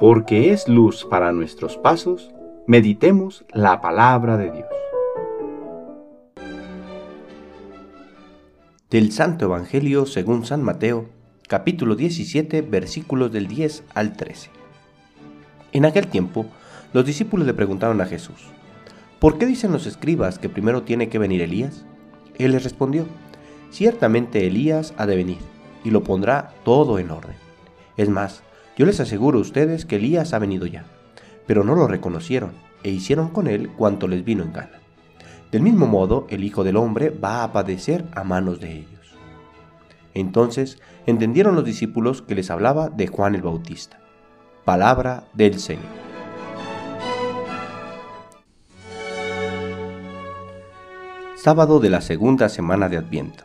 porque es luz para nuestros pasos, meditemos la palabra de Dios. Del Santo Evangelio según San Mateo, capítulo 17, versículos del 10 al 13. En aquel tiempo, los discípulos le preguntaron a Jesús, ¿por qué dicen los escribas que primero tiene que venir Elías? Él les respondió, ciertamente Elías ha de venir, y lo pondrá todo en orden. Es más, yo les aseguro a ustedes que Elías ha venido ya, pero no lo reconocieron, e hicieron con él cuanto les vino en gana. Del mismo modo, el Hijo del Hombre va a padecer a manos de ellos. Entonces entendieron los discípulos que les hablaba de Juan el Bautista. Palabra del Señor. Sábado de la segunda semana de Adviento.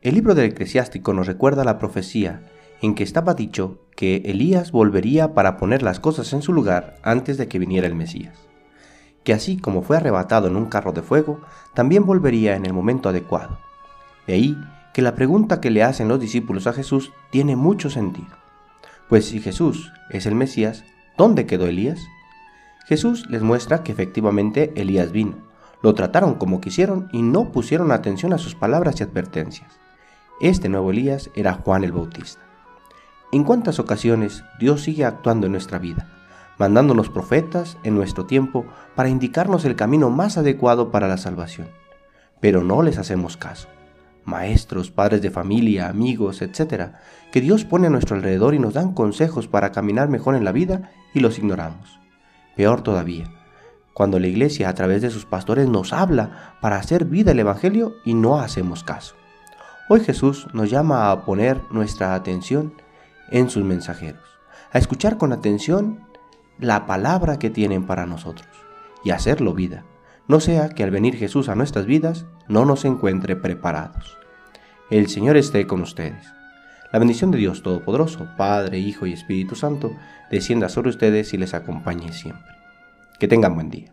El libro del eclesiástico nos recuerda la profecía en que estaba dicho que Elías volvería para poner las cosas en su lugar antes de que viniera el Mesías, que así como fue arrebatado en un carro de fuego, también volvería en el momento adecuado. De ahí que la pregunta que le hacen los discípulos a Jesús tiene mucho sentido. Pues si Jesús es el Mesías, ¿dónde quedó Elías? Jesús les muestra que efectivamente Elías vino, lo trataron como quisieron y no pusieron atención a sus palabras y advertencias. Este nuevo Elías era Juan el Bautista. ¿En cuántas ocasiones Dios sigue actuando en nuestra vida, mandándonos profetas en nuestro tiempo para indicarnos el camino más adecuado para la salvación? Pero no les hacemos caso. Maestros, padres de familia, amigos, etc., que Dios pone a nuestro alrededor y nos dan consejos para caminar mejor en la vida y los ignoramos. Peor todavía, cuando la iglesia a través de sus pastores nos habla para hacer vida el Evangelio y no hacemos caso. Hoy Jesús nos llama a poner nuestra atención en sus mensajeros, a escuchar con atención la palabra que tienen para nosotros y hacerlo vida. No sea que al venir Jesús a nuestras vidas no nos encuentre preparados. El Señor esté con ustedes. La bendición de Dios Todopoderoso, Padre, Hijo y Espíritu Santo, descienda sobre ustedes y les acompañe siempre. Que tengan buen día.